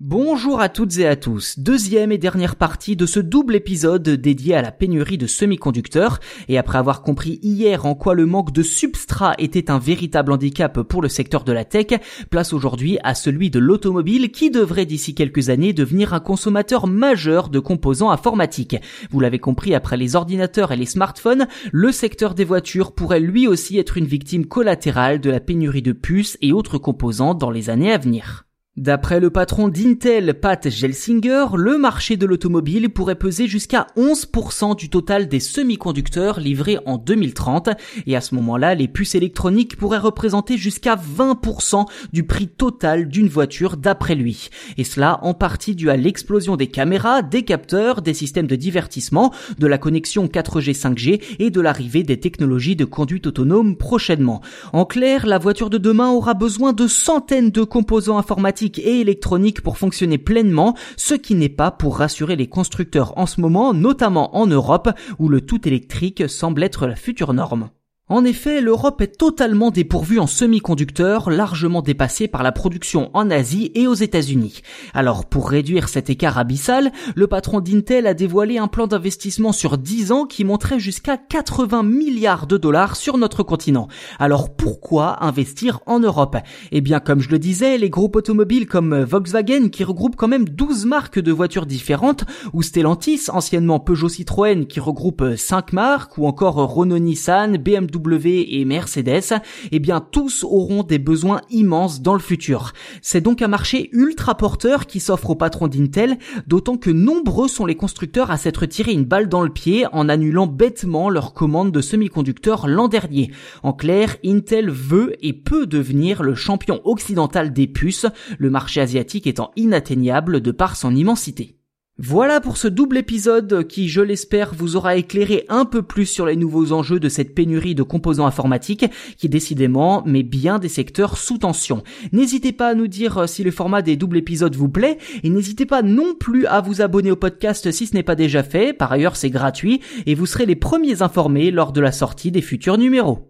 Bonjour à toutes et à tous, deuxième et dernière partie de ce double épisode dédié à la pénurie de semi-conducteurs, et après avoir compris hier en quoi le manque de substrat était un véritable handicap pour le secteur de la tech, place aujourd'hui à celui de l'automobile qui devrait d'ici quelques années devenir un consommateur majeur de composants informatiques. Vous l'avez compris après les ordinateurs et les smartphones, le secteur des voitures pourrait lui aussi être une victime collatérale de la pénurie de puces et autres composants dans les années à venir. D'après le patron d'Intel, Pat Gelsinger, le marché de l'automobile pourrait peser jusqu'à 11% du total des semi-conducteurs livrés en 2030 et à ce moment-là, les puces électroniques pourraient représenter jusqu'à 20% du prix total d'une voiture d'après lui. Et cela en partie dû à l'explosion des caméras, des capteurs, des systèmes de divertissement, de la connexion 4G 5G et de l'arrivée des technologies de conduite autonome prochainement. En clair, la voiture de demain aura besoin de centaines de composants informatiques et électronique pour fonctionner pleinement, ce qui n'est pas pour rassurer les constructeurs en ce moment, notamment en Europe, où le tout électrique semble être la future norme. En effet, l'Europe est totalement dépourvue en semi-conducteurs, largement dépassée par la production en Asie et aux États-Unis. Alors, pour réduire cet écart abyssal, le patron d'Intel a dévoilé un plan d'investissement sur 10 ans qui montrait jusqu'à 80 milliards de dollars sur notre continent. Alors, pourquoi investir en Europe? Eh bien, comme je le disais, les groupes automobiles comme Volkswagen, qui regroupe quand même 12 marques de voitures différentes, ou Stellantis, anciennement Peugeot Citroën, qui regroupe 5 marques, ou encore Renault-Nissan, Et Mercedes, eh bien tous auront des besoins immenses dans le futur. C'est donc un marché ultra porteur qui s'offre aux patrons d'Intel, d'autant que nombreux sont les constructeurs à s'être tiré une balle dans le pied en annulant bêtement leurs commandes de semi-conducteurs l'an dernier. En clair, Intel veut et peut devenir le champion occidental des puces, le marché asiatique étant inatteignable de par son immensité. Voilà pour ce double épisode qui, je l'espère, vous aura éclairé un peu plus sur les nouveaux enjeux de cette pénurie de composants informatiques qui décidément met bien des secteurs sous tension. N'hésitez pas à nous dire si le format des doubles épisodes vous plaît et n'hésitez pas non plus à vous abonner au podcast si ce n'est pas déjà fait. Par ailleurs, c'est gratuit et vous serez les premiers informés lors de la sortie des futurs numéros.